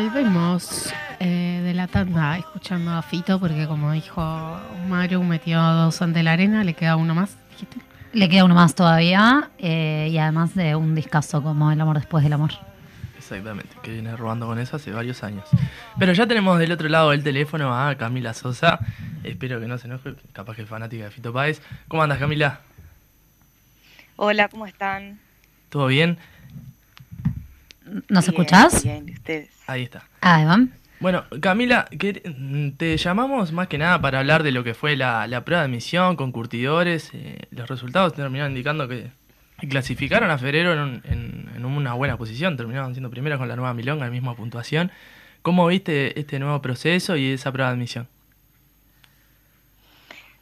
Volvemos eh, de la tanda escuchando a Fito porque como dijo Maru, metió dos ante la arena, le queda uno más. dijiste. Le queda uno más todavía eh, y además de un discazo como El amor después del amor. Exactamente, que viene robando con eso hace varios años. Pero ya tenemos del otro lado del teléfono a Camila Sosa. Espero que no se enoje, capaz que es fanática de Fito Páez. ¿Cómo andas, Camila? Hola, ¿cómo están? ¿Todo bien? ¿Nos Bien, escuchás? Bien, ¿y ustedes. Ahí está. Ah, Iván. Bueno, Camila, que- te llamamos más que nada para hablar de lo que fue la, la prueba de admisión con curtidores. eh, los resultados terminaron indicando que clasificaron a febrero en, un- en- en una buena posición. Terminaron siendo primeros con la nueva Milonga, la misma puntuación. ¿Cómo viste este nuevo proceso y esa prueba de admisión?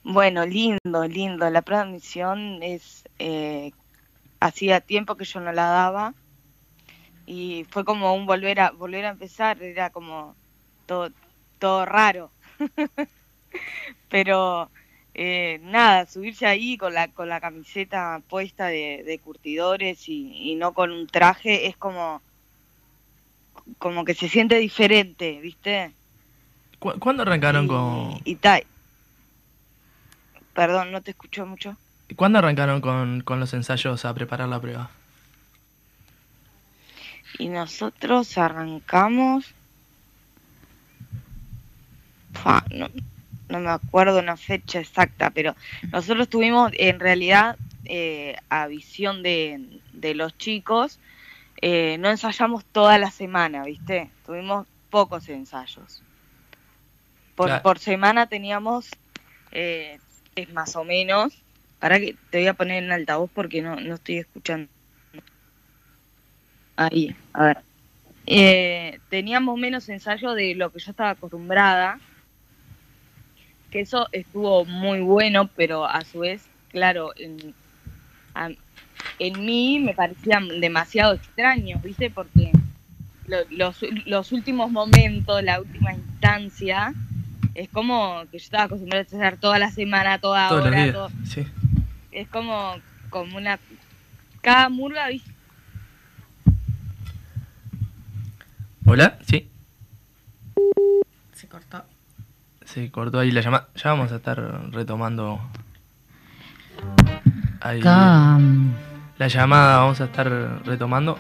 Bueno, lindo, lindo. La prueba de admisión es. eh, hacía tiempo que yo no la daba y fue como un volver a volver a empezar. Era como todo, todo raro. Pero eh, nada, subirse ahí con la, con la camiseta puesta de, de curtidores y, y no con un traje es como. como que se siente diferente, ¿viste? ¿Cu- ¿Cuándo arrancaron Y- con, y ta- Perdón, no te escucho mucho. ¿cuándo arrancaron con, con los ensayos a preparar la prueba? Y nosotros arrancamos. No, no me acuerdo una fecha exacta, pero nosotros tuvimos en realidad eh, a visión de, de los chicos, eh, no ensayamos toda la semana, ¿viste? Tuvimos pocos ensayos. Por, Claro. por semana teníamos, eh, es más o menos, para que te voy a poner en altavoz porque no, no estoy escuchando. Ahí, a ver. Eh, teníamos menos ensayo de lo que yo estaba acostumbrada, que eso estuvo muy bueno, pero a su vez, claro, en, a- en mí me parecían demasiado extraños, ¿viste? Porque lo- los, los últimos momentos, la última instancia, es como que yo estaba acostumbrada a ensayar toda la semana, toda Todos hora, todo- Sí. es como, como una... Cada murga, ¿viste? ¿Hola? Sí. Se cortó. Se cortó ahí la llamada. Ya vamos a estar retomando ahí Cam. la llamada, vamos a estar retomando.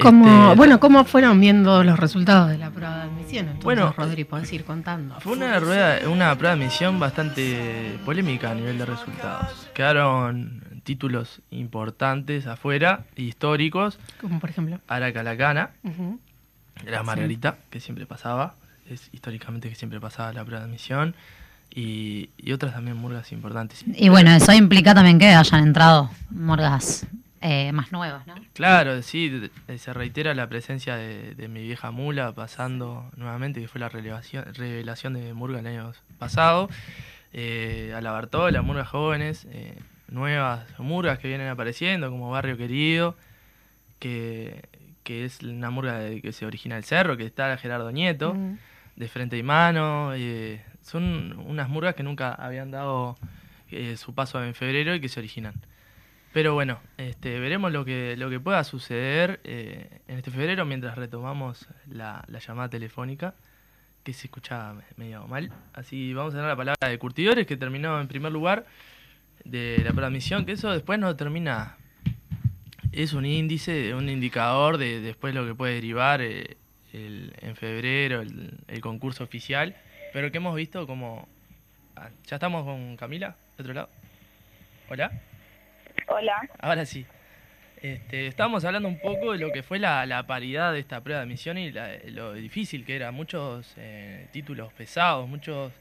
¿Cómo, Este, bueno, ¿cómo fueron viendo los resultados de la prueba de admisión? Entonces, Bueno, Rodri, podés ir contando. Fue una rueda, una prueba de admisión bastante polémica a nivel de resultados. Quedaron títulos importantes afuera, históricos. Como por ejemplo. Aracalacana, Ujú. La Margarita, que siempre pasaba. Es históricamente que siempre pasaba la prueba de admisión. Y, y otras también murgas importantes. Y bueno, eso implica también que hayan entrado morgas eh, más nuevas, ¿no? Claro, sí, se reitera la presencia de, de mi vieja mula pasando nuevamente, que fue la revelación, revelación de Murga el año pasado. Eh, a la Bartola, Murgas jóvenes, eh, nuevas Murgas que vienen apareciendo, como Barrio Querido, que, que es una Murga de- que se origina del cerro, que está Gerardo Nieto, Mm. de frente y mano. eh, son unas Murgas que nunca habían dado eh, su paso en febrero y que se originan. Pero bueno, este, veremos lo que, lo que pueda suceder eh, en este febrero mientras retomamos la, la llamada telefónica, que se escuchaba me- medio mal. Así vamos a tener la palabra de Curtidores, que terminó en primer lugar de la transmisión, que eso después no termina. Es un índice, un indicador de después lo que puede derivar eh, el- en febrero, el, el concurso oficial, pero que hemos visto como... ah, ¿Ya estamos con Camila? ¿De otro lado? ¿Hola? Hola. Ahora sí. Este, estábamos hablando un poco de lo que fue la, la paridad de esta prueba de admisión y la- lo difícil que era. Muchos eh, títulos pesados, muchos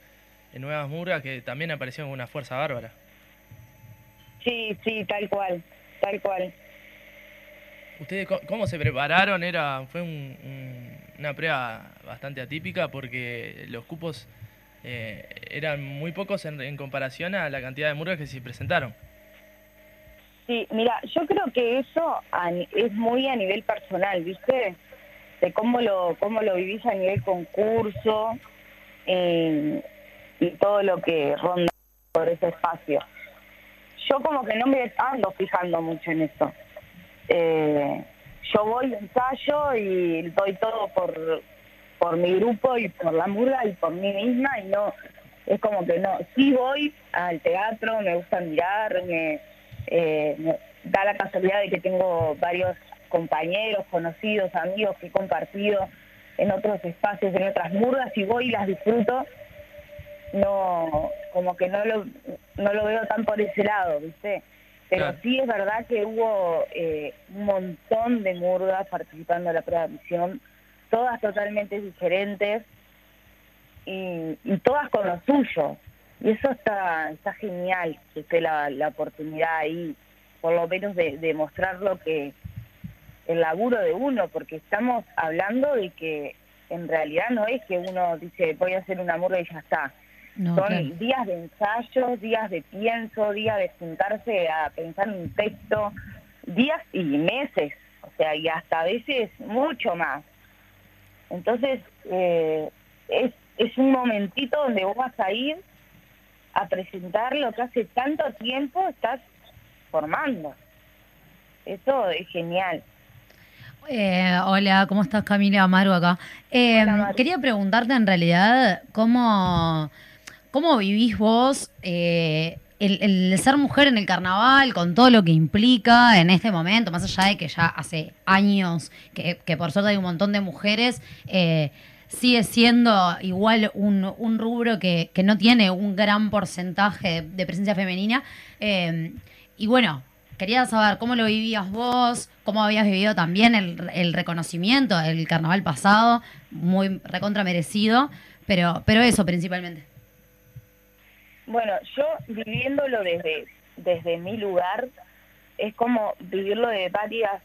eh, nuevas murgas que también aparecieron con una fuerza bárbara. Sí, sí, tal cual, tal cual. ¿Ustedes cómo se prepararon? Era, fue un- un- una prueba bastante atípica porque los cupos eh, eran muy pocos en, comparación a la cantidad de murgas que se presentaron. Sí, mira, yo creo que eso es muy a nivel personal, ¿viste? De cómo lo, cómo lo vivís a nivel concurso eh, y todo lo que ronda por ese espacio. Yo como que no me ando fijando mucho en eso. Eh, yo voy, ensayo y doy todo por, por mi grupo y por la murga y por mí misma y no, es como que no, sí voy al teatro, me gusta mirar, me, eh, me da la casualidad de que tengo varios compañeros, conocidos, amigos que he compartido en otros espacios, en otras murgas y voy y las disfruto, no, como que no lo, no lo veo tan por ese lado, ¿viste? Pero Claro. sí es verdad que hubo eh, un montón de murgas participando en la prueba de admisión, todas totalmente diferentes y, y todas con lo suyo. Y eso está, está genial, que esté la, la oportunidad ahí, por lo menos de, de mostrar lo que el laburo de uno, porque estamos hablando de que en realidad no es que uno dice voy a hacer una murga y ya está. No, Son claro. días de ensayos, días de pienso, días de juntarse a pensar un texto, días y meses, o sea, y hasta a veces mucho más. Entonces, eh, es, es un momentito donde vos vas a ir a presentar lo que hace tanto tiempo estás formando. Eso es genial. Eh, hola, ¿cómo estás Camila? Maru acá. Eh, Hola, Maru. quería preguntarte en realidad cómo, cómo vivís vos eh, el, ser mujer en el carnaval con todo lo que implica en este momento, más allá de que ya hace años que, por suerte hay un montón de mujeres. eh, Sigue siendo igual un, rubro que, no tiene un gran porcentaje de, presencia femenina. Eh, y bueno, Quería saber cómo lo vivías vos, cómo habías vivido también el, el reconocimiento del carnaval pasado, muy recontra merecido, pero, pero eso principalmente. Bueno, yo viviéndolo desde, desde mi lugar, es como vivirlo de varias,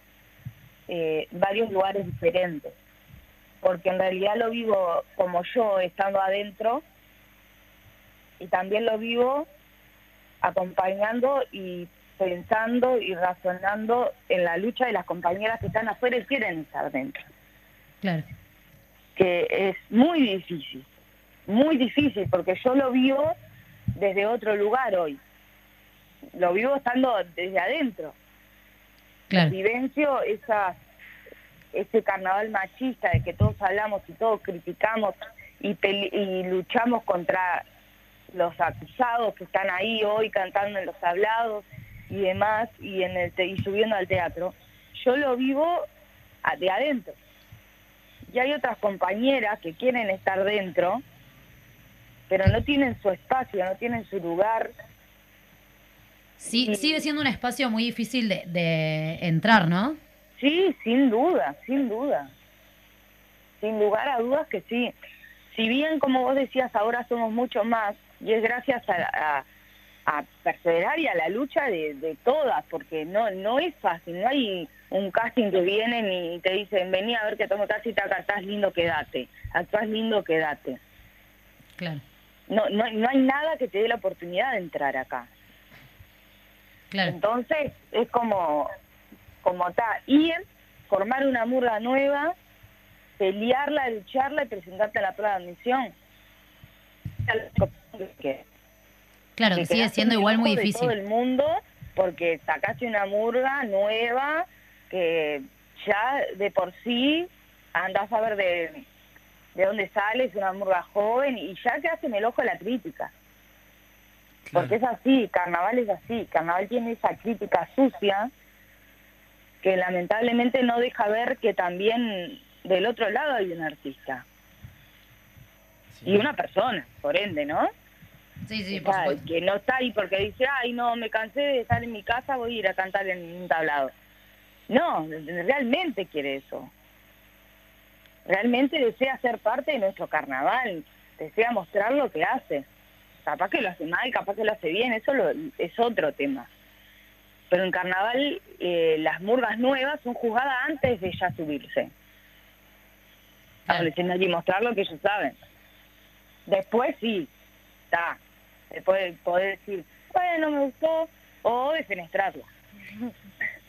eh, varios lugares diferentes. Porque en realidad lo vivo como yo, estando adentro, y también lo vivo acompañando y pensando y razonando en la lucha de las compañeras que están afuera y quieren estar dentro Claro. que es muy difícil, muy difícil, porque yo lo vivo desde otro lugar hoy. Lo vivo estando desde adentro. Claro. Vivencio esa, ese carnaval machista de que todos hablamos y todos criticamos y, y luchamos contra los acusados que están ahí hoy cantando en los hablados y demás y en el te- y subiendo al teatro. Yo lo vivo de adentro y hay otras compañeras que quieren estar dentro, pero no tienen su espacio, no tienen su lugar. Sí, Sí. sigue siendo un espacio muy difícil de, de entrar, ¿no? Sí, sin duda, sin duda. Sin lugar a dudas que sí. Si bien, como vos decías, ahora somos mucho más, y es gracias a, a, a perseverar y a la lucha de, de todas, porque no no es fácil, no hay un casting que vienen y te dicen, vení a ver que tomo casi te acá, lindo, quédate, actúas lindo, quédate. Claro, No, no, no hay nada que te dé la oportunidad de entrar acá. claro. Entonces es como, como está, ir, formar una murga nueva, pelearla, lucharla y presentarte a la prueba de admisión. Claro, que sigue siendo igual muy difícil. todo el mundo porque sacaste una murga nueva que ya de por sí andás a ver de, de dónde sale, es una murga joven y ya quedaste en el ojo de la crítica. Porque es así, carnaval es así, carnaval tiene esa crítica sucia que lamentablemente no deja ver que también del otro lado hay un artista Sí. y una persona, por ende, ¿no? Sí, sí, Que por supuesto. que no está ahí porque dice, ay, no, me cansé de estar en mi casa, voy a ir a cantar en un tablado. No, realmente quiere eso. Realmente desea ser parte de nuestro carnaval, desea mostrar lo que hace. Capaz que lo hace mal, capaz que lo hace bien, eso lo- es otro tema. Pero en carnaval eh, las murgas nuevas son juzgadas antes de ya subirse. Diciendo aquí mostrar lo que ellos saben. Después sí, está. Puede poder decir, bueno, me gustó, o defenestrarla.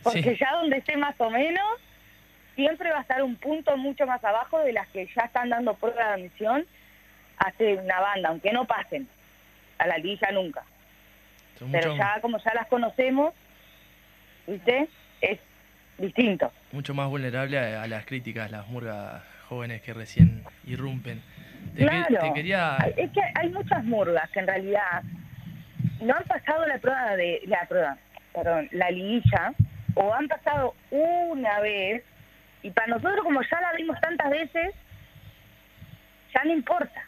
Porque Sí. ya donde esté más o menos, siempre va a estar un punto mucho más abajo de las que ya están dando prueba de admisión hace una banda, aunque no pasen a la liguilla nunca. Son Pero mucho, ya como ya las conocemos, ¿viste? Es distinto. mucho más vulnerable a, a las críticas, las murgas jóvenes que recién irrumpen. Te, que- Claro. te quería... Es que hay muchas murgas que en realidad no han pasado la prueba de la prueba, perdón, la liguilla o han pasado una vez y para nosotros como ya la vimos tantas veces ya no importa.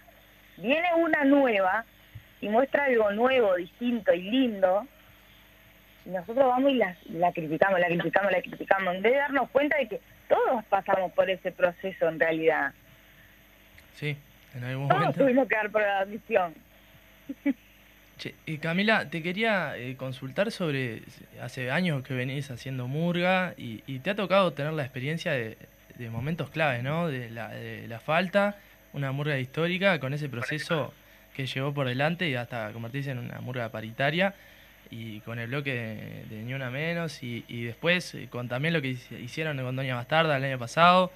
Viene una nueva y muestra algo nuevo, distinto y lindo. Y nosotros vamos y la, la criticamos, la criticamos, la criticamos, en vez de darnos cuenta de que todos pasamos por ese proceso en realidad. Sí, en algún Todos momento. tuvimos que dar prueba de admisión. Che, y Camila, te quería eh, consultar sobre, hace años que venís haciendo murga y, y te ha tocado tener la experiencia de, de momentos claves, ¿no? De la, de la falta, una murga histórica con ese proceso que llevó por delante y hasta convertirse en una murga paritaria y con el bloque de, de Ni Una Menos y, y después eh, con también lo que hici- hicieron con Doña Bastarda el año pasado,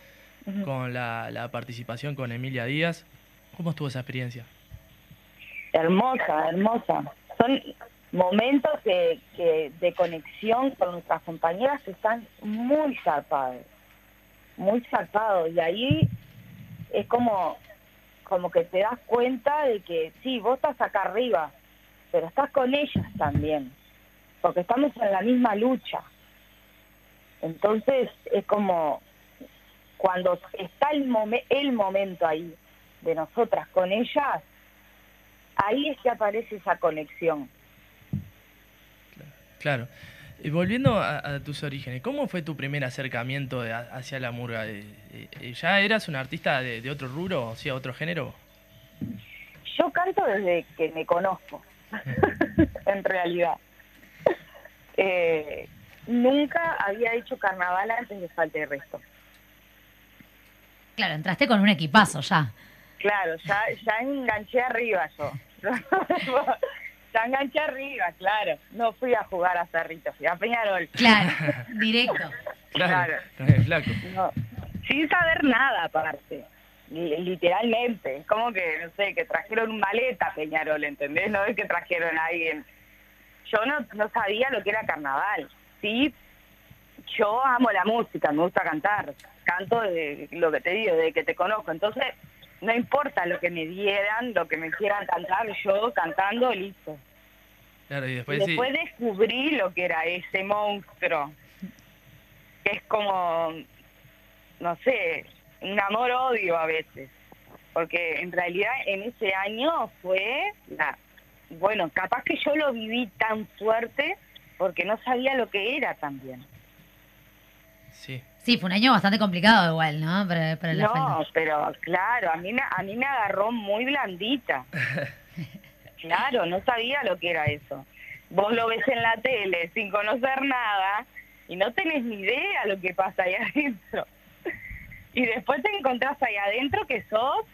con la, la participación con Emilia Díaz. ¿Cómo estuvo esa experiencia? Hermosa, hermosa. Son momentos que, de conexión con nuestras compañeras que están muy zarpados, muy zarpados. Y ahí es como, como que te das cuenta de que sí, vos estás acá arriba, pero estás con ellas también, porque estamos en la misma lucha. Entonces es como cuando está el, el momento ahí de nosotras con ellas, ahí es que aparece esa conexión. Claro. Y volviendo a, a tus orígenes, ¿cómo fue tu primer acercamiento de- hacia la murga? Eh, eh, ¿Ya eras un artista de, de otro rubro, o sea, otro género? Yo canto desde que me conozco, en realidad. Eh, nunca había hecho carnaval antes de Falta de Resto. Claro, entraste con un equipazo ya. Claro, ya, ya enganché arriba yo. enganché arriba, claro. No fui a jugar a Cerrito, fui a Peñarol. Claro, directo. Claro. flaco. No, sin saber nada aparte, li- literalmente. Es como que, no sé, que trajeron un maleta a Peñarol, ¿entendés? No es que trajeron a alguien. Yo no, no sabía lo que era carnaval. Sí, yo amo la música, me gusta cantar. Canto de lo que te digo, de que te conozco. Entonces, no importa lo que me dieran, lo que me quieran cantar, yo cantando, listo. Claro, y Y después, sí. después descubrí lo que era ese monstruo, que es como, no sé, un amor-odio a veces, porque en realidad en ese año fue, la, bueno, capaz que yo lo viví tan fuerte porque no sabía lo que era también. Sí, Sí, fue un año bastante complicado igual, ¿no? Para, para la No, pero claro, a mí, me, a mí me agarró muy blandita. Claro, no sabía lo que era eso. Vos lo ves en la tele sin conocer nada y no tenés ni idea lo que pasa ahí adentro. Y después te encontrás ahí adentro que sos,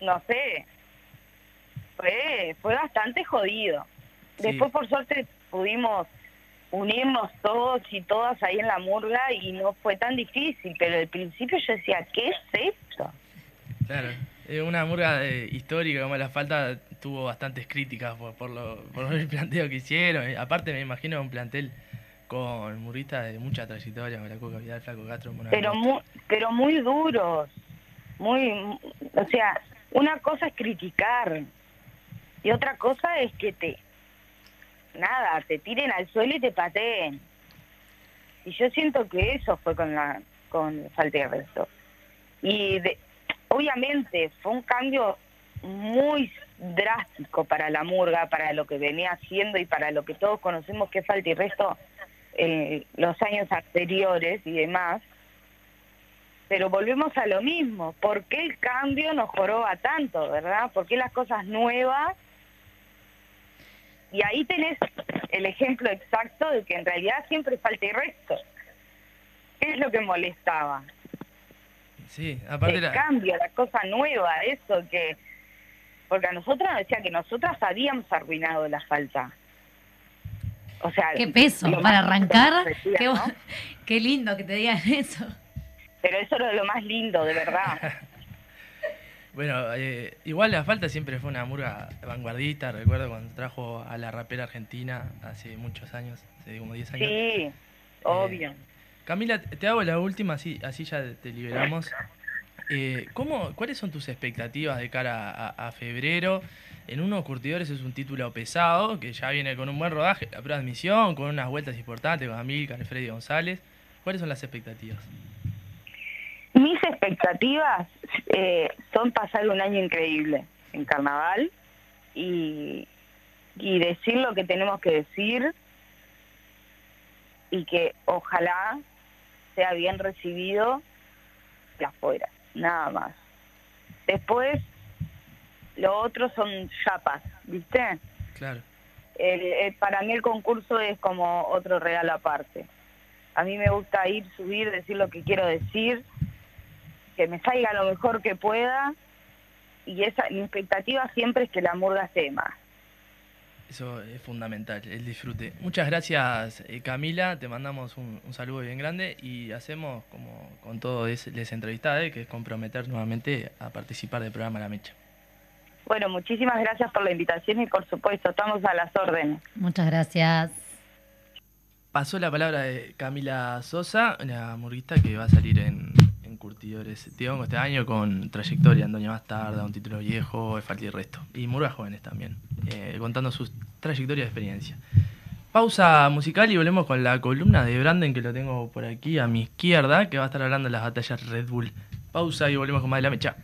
no sé, fue, fue bastante jodido. Sí. Después por suerte pudimos unirnos todos y todas ahí en la murga y no fue tan difícil, pero al principio yo decía, ¿qué es esto? claro. Eh, una murga eh, histórica como la falta tuvo bastantes críticas por, por, lo, por el planteo que hicieron. Eh, aparte me imagino un plantel con murristas de mucha trayectoria, Vidal, Flaco Castro, pero muy, pero muy duros, muy, o sea, una cosa es criticar y otra cosa es que te, nada, te tiren al suelo y te pateen. Y yo siento que eso fue con la, con falta de resto. Y obviamente fue un cambio muy drástico para la murga, para lo que venía haciendo y para lo que todos conocemos que falta y resto en los años anteriores y demás. Pero volvemos a lo mismo. ¿Por qué el cambio nos joroba tanto, verdad? ¿Por qué las cosas nuevas? Y ahí tenés el ejemplo exacto de que en realidad siempre falta y resto. ¿Qué es lo que molestaba? Sí, aparte el la, cambio, la cosa nueva, eso que... Porque a nosotros nos decía que nosotras habíamos arruinado la falta. O sea, Qué peso, para arrancar. decía, Qué, ¿no? bu- qué lindo que te digan eso. Pero eso era lo más lindo, de verdad. Bueno, eh, igual la falta siempre fue una murga vanguardista, recuerdo cuando trajo a la rapera argentina hace muchos años, hace como 10 años. Sí, obvio. Camila, te hago la última, así, así ya te liberamos. Eh, ¿cómo, ¿Cuáles son tus expectativas de cara a, a febrero? En unos curtidores es un título pesado, que ya viene con un buen rodaje, la prueba de admisión, con unas vueltas importantes con Amílcar, Freddy González. ¿Cuáles son las expectativas? Mis expectativas eh, son pasar un año increíble en carnaval y, y decir lo que tenemos que decir y que ojalá sea bien recibido de afuera, nada más. Después, lo otro son chapas, ¿viste? Claro. El, el- para mí el concurso es como otro regalo aparte. A mí me gusta ir, subir, decir lo que quiero decir, que me salga lo mejor que pueda y esa mi expectativa siempre es que la murga esté más. Eso es fundamental, el disfrute. Muchas gracias, eh, Camila. Te mandamos un, un saludo bien grande y hacemos, como con todo es, les entrevistadas, que es comprometer nuevamente a participar del programa La Mecha. Bueno, muchísimas gracias por la invitación y por supuesto estamos a las órdenes. Muchas gracias. Pasó la palabra de Camila Sosa, la murguista que va a salir en, en Curtidores Hongo este año con trayectoria en Doña Bastarda, un título viejo, falta y resto. Y murgas jóvenes también, eh, contando sus trayectorias de experiencia. Pausa musical y volvemos con la columna de Branden que lo tengo por aquí a mi izquierda, que va a estar hablando de las batallas Red Bull. Pausa y volvemos con más de la mecha.